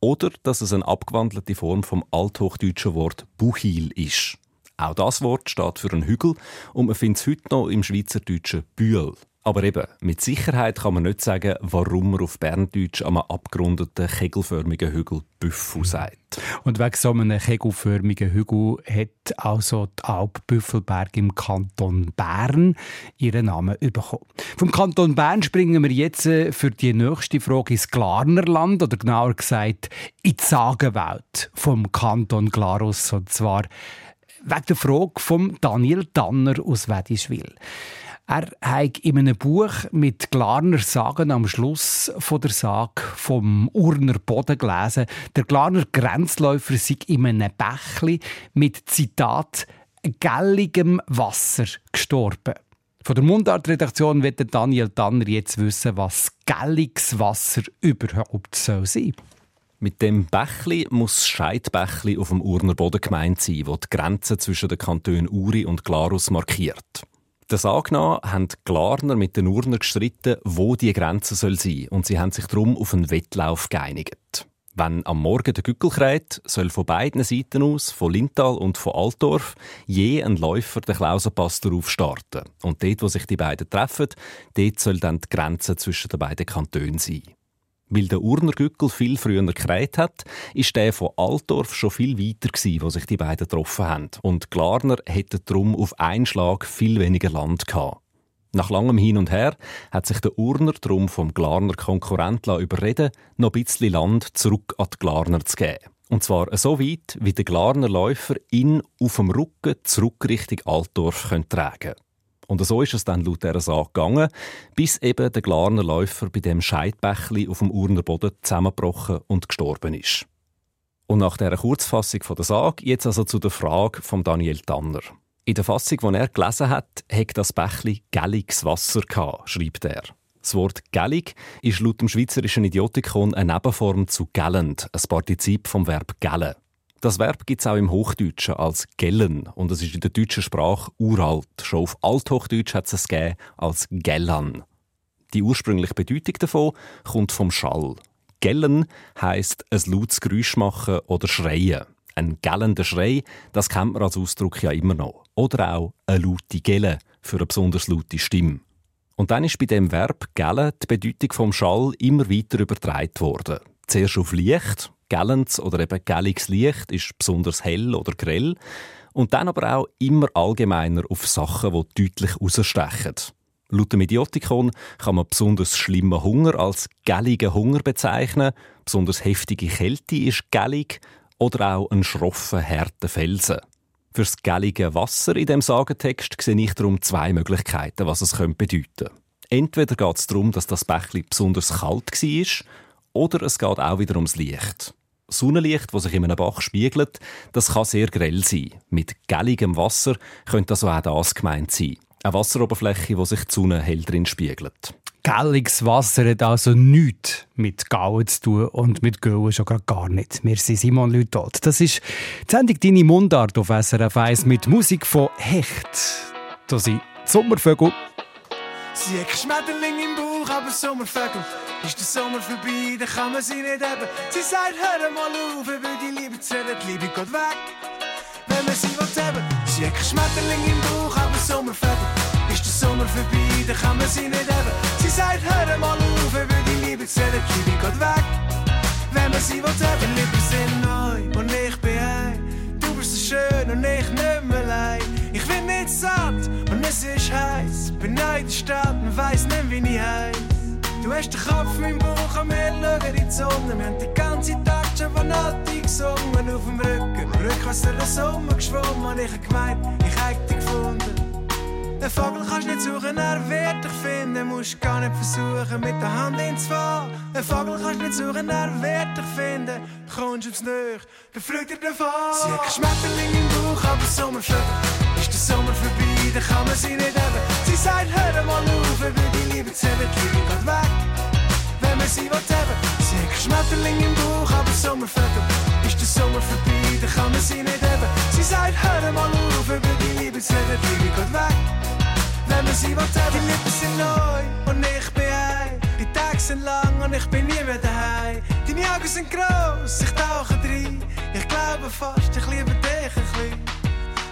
oder dass es eine abgewandelte Form vom althochdeutschen Wort Buchil ist. Auch das Wort steht für einen Hügel und man findet es heute noch im schweizerdeutschen Bühl. Aber eben, mit Sicherheit kann man nicht sagen, warum man auf Berndeutsch am abgerundeten, kegelförmigen Hügel Büffel sagt. Und wegen so einem kegelförmigen Hügel hat also die Alp Büffelberg im Kanton Bern ihren Namen bekommen. Vom Kanton Bern springen wir jetzt äh, für die nächste Frage ins Glarnerland, oder genauer gesagt in die Sagenwelt vom Kanton Glarus. Und zwar wegen der Frage von Daniel Tanner aus Wedischwil. Er hat in einem Buch mit Glarner Sagen am Schluss von der Sage vom Urner Boden gelesen. Der Glarner Grenzläufer sei in einem Bächli mit Zitat gelligem Wasser gestorben. Von der Mundart-Redaktion wird Daniel Tanner jetzt wissen, was gelliges Wasser überhaupt soll sein. Mit dem Bächli muss Scheidbächli auf dem Urner Boden gemeint sein, wo die Grenze zwischen den Kantonen Uri und Glarus markiert. Sage nach haben die Glarner mit den Urner gestritten, wo die Grenze soll sein und sie haben sich darum auf einen Wettlauf geeinigt. Wenn am Morgen der Gückel kräht, soll von beiden Seiten aus, von Lintal und von Altdorf, je ein Läufer den Klausenpass darauf starten. Und dort, wo sich die beiden treffen, dort soll dann die Grenze zwischen den beiden Kantonen sein. Weil der Urnergückel viel früher gekräht hat, ist der von Altdorf schon viel weiter gewesen, wo sich die beiden getroffen haben. Und Glarner hätte darum auf einen Schlag viel weniger Land gehabt. Nach langem Hin und Her hat sich der Urner darum vom Glarner Konkurrent überreden, noch ein bisschen Land zurück an die Glarner zu geben. Und zwar so weit, wie der Glarner Läufer ihn auf dem Rücken zurück Richtung Altdorf tragen können. Und so ist es dann laut dieser Sage gegangen, bis eben der Glarner Läufer bei dem Scheidbächli auf dem Urner Boden zusammengebrochen und gestorben ist. Und nach dieser Kurzfassung der Sage jetzt also zu der Frage von Daniel Tanner. In der Fassung, die er gelesen hat, hat das Bächli gelliges Wasser gehabt, schreibt er. Das Wort gellig ist laut dem schweizerischen Idiotikon eine Nebenform zu gellend, ein Partizip vom Verb gellen. Das Verb gibt es auch im Hochdeutschen als gellen und es ist in der deutschen Sprache uralt. Schon auf Althochdeutsch hat es es gegeben als gellan. Die ursprüngliche Bedeutung davon kommt vom Schall. Gellen heißt ein lautes Geräusch machen oder schreien. Ein gellender Schrei, das kennt man als Ausdruck ja immer noch. Oder auch eine laute Gelle für eine besonders laute Stimme. Und dann ist bei dem Verb gellen die Bedeutung vom Schall immer weiter übertragen worden. Zuerst auf Licht, gellendes oder eben gelliges Licht ist besonders hell oder grell. Und dann aber auch immer allgemeiner auf Sachen, die deutlich herausstechen. Laut dem Idiotikon kann man besonders schlimmen Hunger als gelligen Hunger bezeichnen, besonders heftige Kälte ist gellig oder auch ein schroffen, harten Felsen. Fürs gellige Wasser in dem Sagentext sehe ich darum zwei Möglichkeiten, was es bedeuten könnte. Entweder geht es darum, dass das Bächli besonders kalt war, oder es geht auch wieder ums Licht. Sonnenlicht, das sich in einem Bach spiegelt, das kann sehr grell sein. Mit gelligem Wasser könnte also auch das gemeint sein. Eine Wasseroberfläche, wo sich die Sonne hell drin spiegelt. Gelliges Wasser hat also nichts mit Gauen zu tun und mit Gauen schon gar nicht. Wir sind Simon Lütold. Das ist die Sendung «Deine Mundart» auf SRF 1 mit Musik von Hecht. Da sind Sommervögel. Sie hat Schmetterling im Bauch, aber Sommervögel. Ist der Sommer vorbei, dann kann man sie nicht haben. Sie sagt, hör mal auf, will die Liebe zählen, die Liebe geht weg. Wenn man sie will haben. Sie hat Schmetterling im Bauch, aber Sommervögel. Ist der Sommer vorbei, dann kann man sie nicht haben. Sie sagt, hör mal auf, will die Liebe zählen, die Liebe geht weg. Wenn man sie will haben. Die Lippen sind neu und ich bin ein. Du bist so schön und ich nicht mehr allein. Nicht satt und es ist heiß. In der Stadt und weiss nicht, wie ich heiß. Du hast den Kopf im Bauch und wir schauen in die Sonne. Wir haben die ganze Tag schon von Nati gesungen auf dem Rücken. Rückwärts durch den Sommer geschwommen und ich hab gemeint, ich hätte dich gefunden. Ein Vogel kannst nicht suchen, er wird dich finden. Musst gar nicht versuchen, mit der Hand ins Fahren. Ein Vogel kannst nicht suchen, er wird dich finden. Kommst aufs Nöch, dann fliegt er davon. Sie hat Schmetterling im Bauch, aber Sommervögel. Der Sommer vorbei, dann kann man sie nicht haben. Sie sagt, hör mal auf, er will die Liebe zählen, die Liebe geht weg. Wenn man sie will haben. Sie hat Schmetterling im Bauch, aber Sommervögel. Ist der Sommer vorbei, dann kann man sie nicht haben. Sie sagt, hör mal auf, er will die Liebe zählen, die Liebe geht weg. Wenn man sie will haben. Die Lippen sind neu und ich bin ein. Die Tage sind lang und ich bin nie mehr daheim. Deine Augen sind gross, ich tauche rein. Ich glaube fast, ich liebe dich ein bisschen.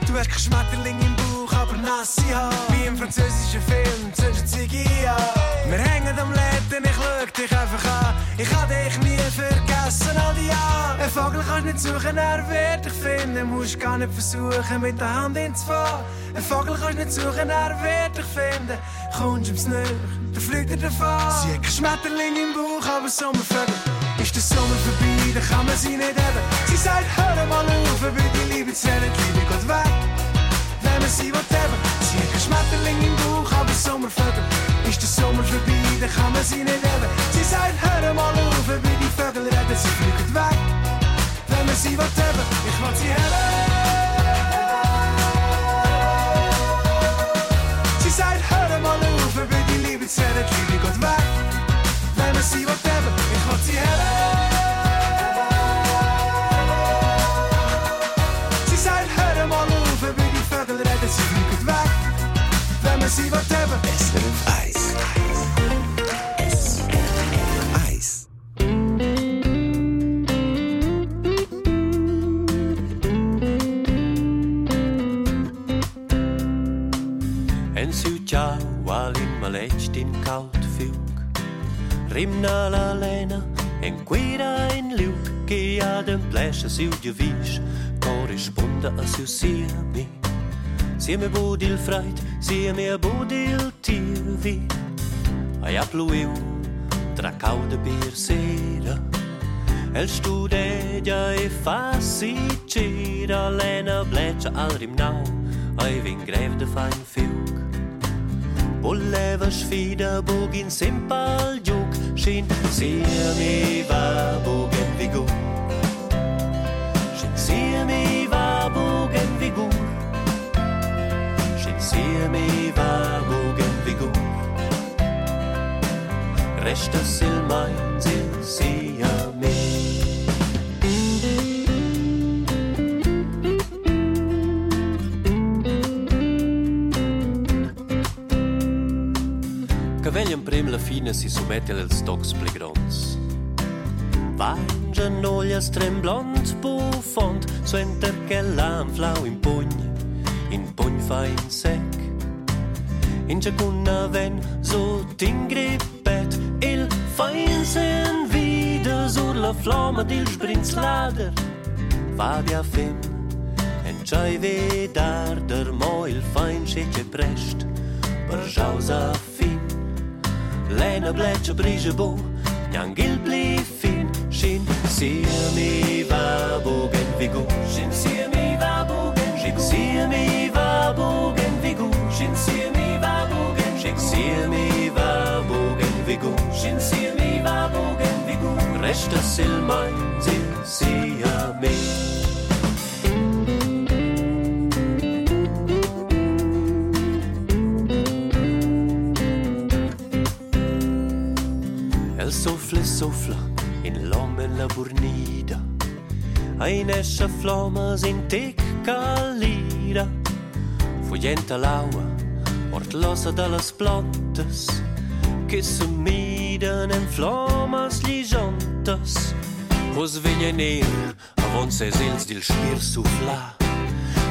Du hast kein Schmetterling im Bauch, aber nasse Haare. Wie im französischen Film, zündest Ziggy an. Wir hängen am Läden, ich schau dich einfach an. Ich kann dich nie vergessen, all die Jahre. Ein Vogel kannst nicht suchen, er wird dich finden. Musst gar nicht versuchen, mit der Hand ins Fahren. Ein Vogel kannst nicht suchen, er wird dich finden. Kommst ums Nöch, dann fliegt er davon. Sie hat kein Schmetterling im Bauch, aber Sommervögel. Ist der Sommer vorbei, dann kann man sie nicht haben. Sie sagt, hör mal auf, will die Liebe zählen, die Liebe geht weg. Wenn man sie will haben. Sie hat kein Schmetterling im Bauch, aber Sommervögel. Ist der Sommer vorbei, dann kann man sie nicht haben. Sie sagt, hör mal auf, will die Vögel reden, sie fliegen weg. Wenn man sie will haben, ich will sie haben. En su ciao all'imma in kalt fug Rimna la lena, en quira in liuk, che ad un plesce si udia vis, corrisponda a siu siemi. Sieme budil freit, sieme budil tivi. Ai apluiu, tra cauda bir sera. El studegia e fa si cira, lena bleccia al rimnau, ai vin grev de fein fiuk. Voleva sfida bugin simpal juk, shin sia mi va bugen vigur. Shin sia mi va bugen vigur. Shin sia mi va bugen vigur. Resta sil mein sil Che veglian prim la fine si sommette als tocs pli gronds. Vangia noglias tremblont buffont, suenter che l'anflau in pugn, in pugn fa in sec. In giacunna ven so t'ingrippet, il fein sen wieder sur la flamma dil sprinzlader. Fabia fem, en c'hai vedar der mo il fein scece prest, per jausa. Lena bleccia brige bo, neang il bli fin, shin sia mi va bogen vigu, shin sia mi va bogen, shin sia mi va bogen vigu, shin sia mi va bogen, shin sia mi va bogen vigu, shin sia mi va bogen vigu, resta sil sil sia mi. soffla in l'ombre la burnida. Ein esce flomas in tec calira. Fuggenta l'aua, ortlosa dalle plantas, che somidan in flomas ligiantas. Vos veglia nera, avon ses ils dil spir suffla.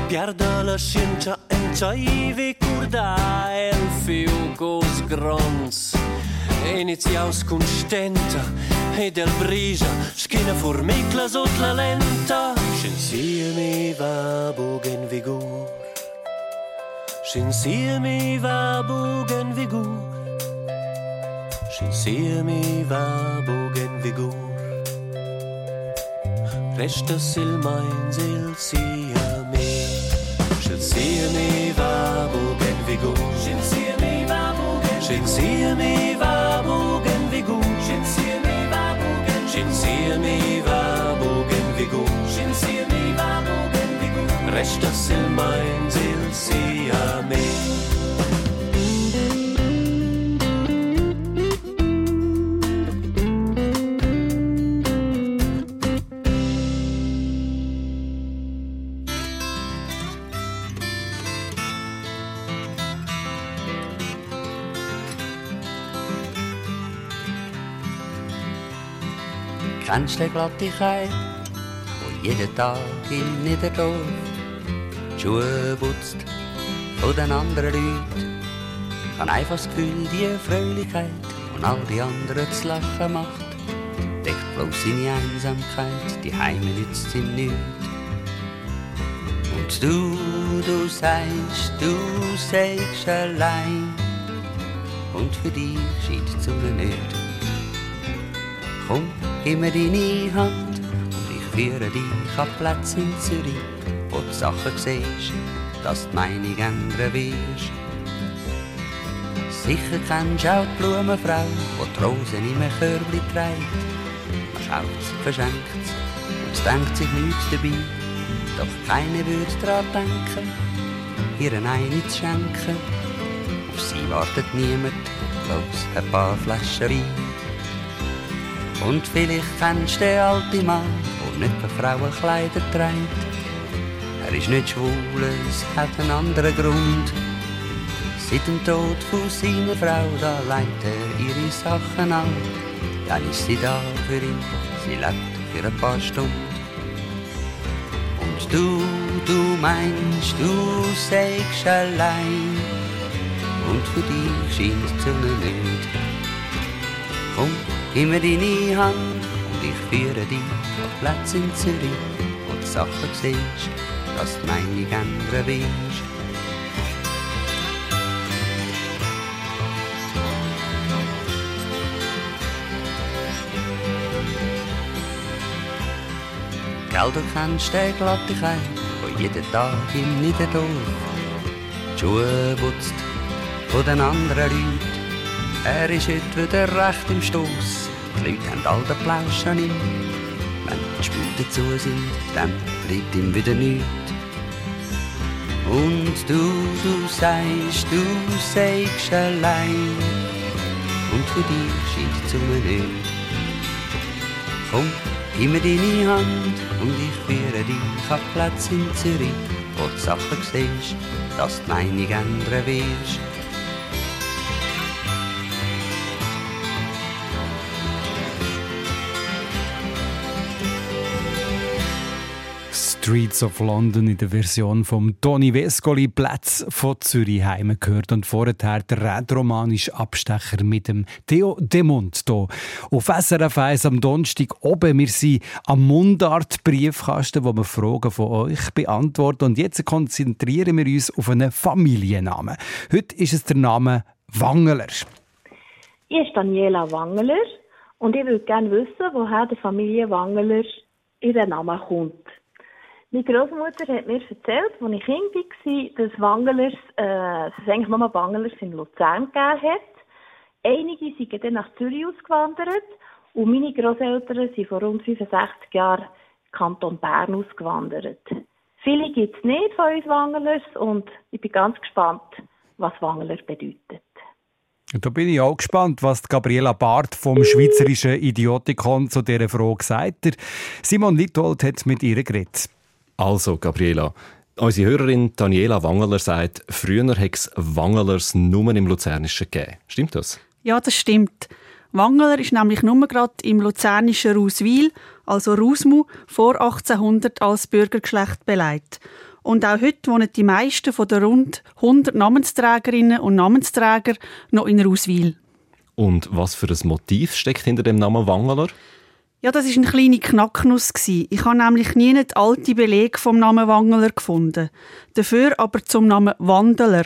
Piarda la scincia en ciaive curda el fiugos grons. Iniziaus con stenta e del brisa schina formicla sot la lenta. Scinsiemi va bogen vigur. Scinsiemi va bogen vigur. Scinsiemi va bogen vigur. Resta sil mein sil sia me Cienījumā būgen vigu, šim cienījumā būgen, šim cienījumā būgen vigu, šim cienījumā būgen, šim cienījumā būgen vigu, šim cienījumā būgen vigu. Rechter sind mein Ziel, sie Kennst Glattigkeit, wo jeden Tag in Niederdorf die Schuhe putzt von den anderen Leuten? Habe einfach das Gefühl, die Fröhlichkeit und all die anderen zu lachen macht, deckt bloß seine Einsamkeit, die Heime nützt ihm nichts. Und du, du sagst, du sagst allein, und für dich scheint die Sonne nicht. Komm, gib mir deine Hand und ich führe dich an Platz in Zürich, wo du Sachen siehst, dass die Meinung ändern wirst. Sicher kennst du auch die Blumenfrau, die die Rosen in einem Körbchen trägt. Man schaut sie, verschenkt sie und es denkt sich nichts dabei. Doch keiner würde daran denken, ihr eine zu schenken. Auf sie wartet niemand, bloß ein paar Flaschen Wein. Und vielleicht kennst du den alten Mann, der nicht für Frauenkleider trägt. Er ist nicht schwul, es hat einen anderen Grund. Seit dem Tod von seiner Frau, da leitet er ihre Sachen an. Dann ist sie da für ihn, sie lebt für ein paar Stunden. Und du, du meinst, du sagst allein. Und für dich scheint die Sonne nicht. Komm, gib mir deine Hand und ich führe dich auf Platz in Zürich, wo du Sachen siehst, dass du meine ändern willst. Gell, du kennst den Glattigkeit, der jeden Tag im Niederdorf die Schuhe putzt von den anderen Leuten. Er ist heute wieder recht im Stoss. Die Leute haben all den Plausch an ihm. Wenn die Spülte zu sind, dann bleibt ihm wieder nichts. Und du, du sagst, du sagst allein. Und für dich scheint zu mir nicht. Komm, gib mir deine Hand und ich führe dich auf Platz in Zürich, wo du Sachen siehst, dass du meine ändern wirst. Streets of London in der Version von Toni Vescoli Platz von Zürich heim gehört und vorher der rätoromanische Abstecher mit dem Theo Demont hier auf SRF 1 am Donnerstag oben. Wir sind am Mundart-Briefkasten, wo wir Fragen von euch beantworten und jetzt konzentrieren wir uns auf einen Familiennamen. Heute ist es der Name Wangeler. Ich bin Daniela Wangeler und ich würde gerne wissen, woher die Familie Wangeler ihren Namen kommt. Meine Großmutter hat mir erzählt, als ich Kind war, dass Wangelers, äh, dass es eigentlich nur Wangelers in Luzern gegeben hat. Einige sind dann nach Zürich ausgewandert und meine Großeltern sind vor rund 65 Jahren Kanton Bern ausgewandert. Viele gibt es nicht von uns Wangelers und ich bin ganz gespannt, was Wangeler bedeutet. Da bin ich auch gespannt, was Gabriela Barth vom Schweizerischen Idiotikon zu dieser Frage sagt. Simon Littold hat mit ihr geredet. Also, Gabriela, unsere Hörerin Daniela Wangeler sagt, früher hätte es Wangelers nur im Luzernischen gegeben. Stimmt das? Ja, das stimmt. Wangeler ist nämlich nur gerade im luzernischen Rauswil, also Rausmu, vor 1800 als Bürgergeschlecht beleidigt. Und auch heute wohnen die meisten von der rund 100 Namensträgerinnen und Namensträger noch in Rauswil. Und was für ein Motiv steckt hinter dem Namen Wangeler? Ja, das ist eine kleine Knacknuss. Ich habe nämlich nie einen alten Beleg vom Namen Wangeler gefunden. Dafür aber zum Namen Wandeler,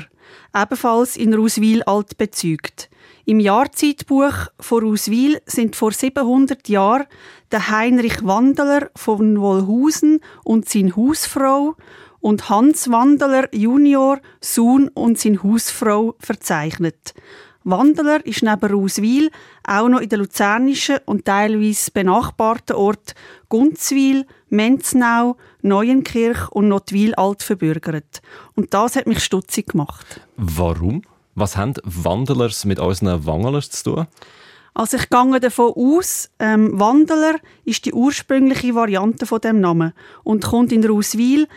ebenfalls in Rauswil alt bezeugt. Im Jahrzeitbuch von Rauswil sind vor 700 Jahren der Heinrich Wandeler von Wollhausen und seine Hausfrau und Hans Wandeler Junior, Sohn und seine Hausfrau verzeichnet. Wandeler ist neben Rauswil auch noch in den luzernischen und teilweise benachbarten Orten Gunzwil, Menznau, Neuenkirch und Notwil alt verbürgert. Und das hat mich stutzig gemacht. Warum? Was haben Wandelers mit unseren Wangelers zu tun? Also ich gehe davon aus, ähm, Wandeler ist die ursprüngliche Variante von dem Namen und kommt in Rauswil,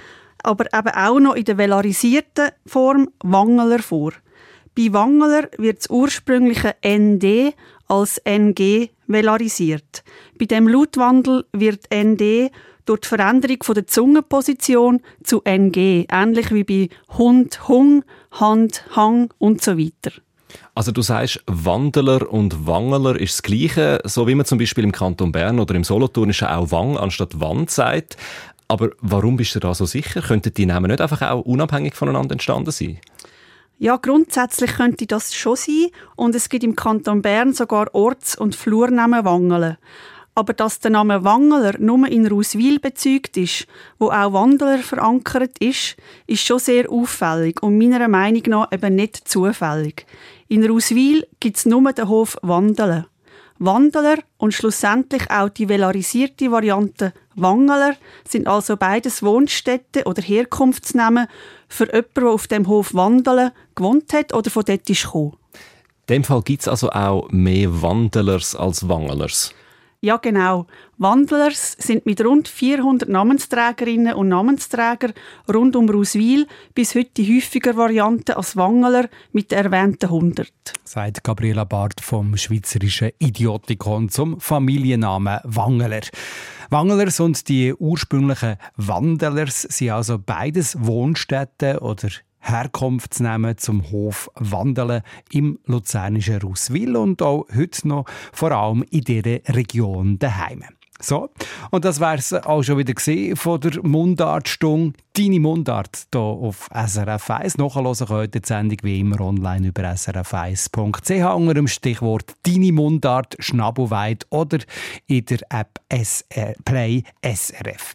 aber eben auch noch in der velarisierten Form Wangeler vor. Bei Wangeler wird das ursprüngliche ND als NG velarisiert. Bei dem Lautwandel wird ND durch die Veränderung von der Zungenposition zu NG, ähnlich wie bei Hund, Hung, Hand, Hang und so weiter. Also du sagst, Wandeler und Wangeler ist das Gleiche, so wie man zum Beispiel im Kanton Bern oder im Solothurn auch Wang anstatt Wand sagt. Aber warum bist du da so sicher? Könnten die Namen nicht einfach auch unabhängig voneinander entstanden sein? Ja, grundsätzlich könnte das schon sein und es gibt im Kanton Bern sogar Orts- und Flurnamen Wangeln. Aber dass der Name Wangeler nur in Rauswil bezeugt ist, wo auch Wandeler verankert ist, ist schon sehr auffällig und meiner Meinung nach eben nicht zufällig. In Rauswil gibt es nur den Hof Wandelen. Wandeler und schlussendlich auch die velarisierte Variante Wangeler sind also beides Wohnstätte oder Herkunftsnamen für jemanden, der auf dem Hof Wandelen gewohnt hat oder von dort ist gekommen. In dem Fall gibt es also auch mehr Wandelers als Wangelers. Ja, genau. Wandlers sind mit rund 400 Namensträgerinnen und Namensträgern rund um Rauswil bis heute die häufiger Variante als Wangeler mit der erwähnten 100. Sagt Gabriela Barth vom Schweizerischen Idiotikon zum Familiennamen Wangeler. Wangelers und die ursprünglichen Wandelers sind also beides Wohnstätten oder Herkunftsnamen zum Hof Wandeln im luzernischen Russwil und auch heute noch vor allem in dieser Region daheim. So, und das wär's auch schon wieder von der Mundartstunde. Deine Mundart hier auf SRF 1. Nachhören könnt ihr die Sendung wie immer online über srf1.ch unter dem Stichwort Deine Mundart Schnabelweit oder in der App SR Play SRF.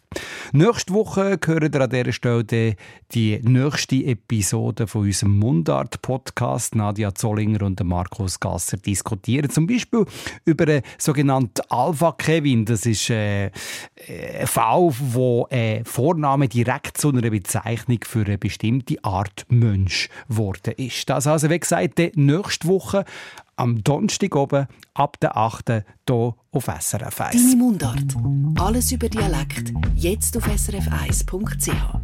Nächste Woche hören ihr an dieser Stelle die nächste Episode von unserem Mundart-Podcast. Nadia Zollinger und Markus Gasser diskutieren zum Beispiel über einen sogenannten Alpha-Kevin. Das ist äh, ein Fall, wo ein Vorname direkt zu einer Bezeichnung für eine bestimmte Art Mensch geworden ist. Das also, wie gesagt, nächste Woche am Donnerstag oben ab der 8. hier auf SRF 1. Deine Mundart. Alles über Dialekt. Jetzt auf srf1.ch.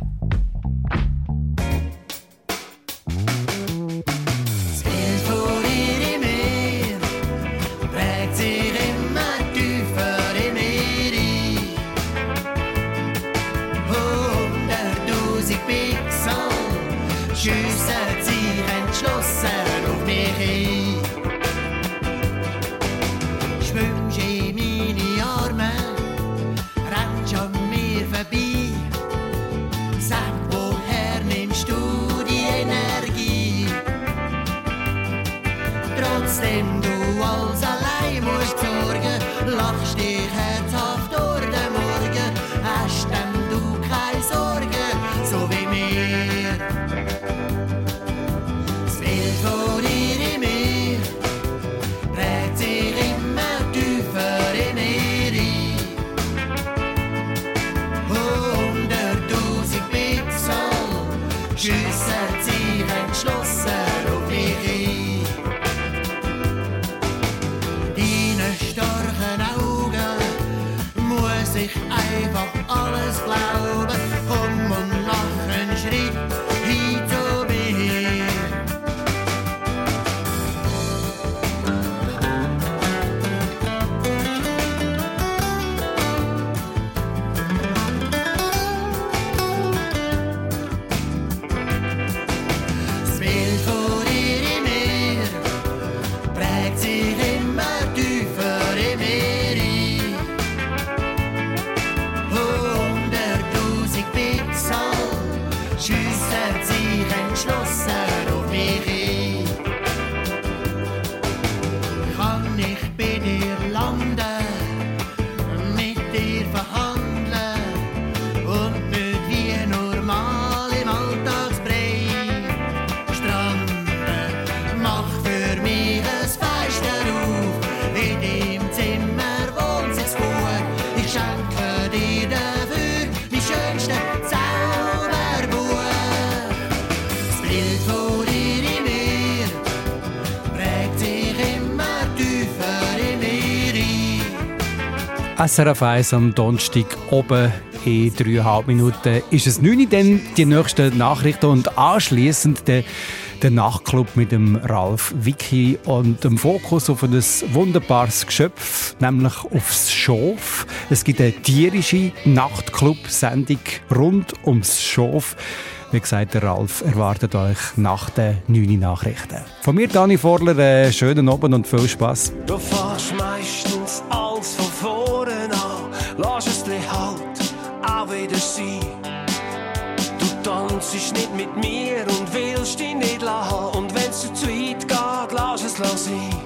SRF 1 am Donnerstag oben in dreieinhalb Minuten ist es 9 Uhr, dann die nächsten Nachrichten und anschließend der, der Nachtclub mit dem Ralf Vicky und dem Fokus auf ein wunderbares Geschöpf, nämlich aufs Schof. Es gibt eine tierische Nachtclub-Sendung rund ums Schof. Wie gesagt, der Ralf erwartet euch nach den 9 Uhr Nachrichten. Von mir, Dani Vorler, einen schönen Abend und viel Spaß. Du fährst meistens an, lass es halt auch wieder sein. Du tanzt nicht mit mir und willst dich nicht lassen. Und wenn's zu weit geht, lass es sein.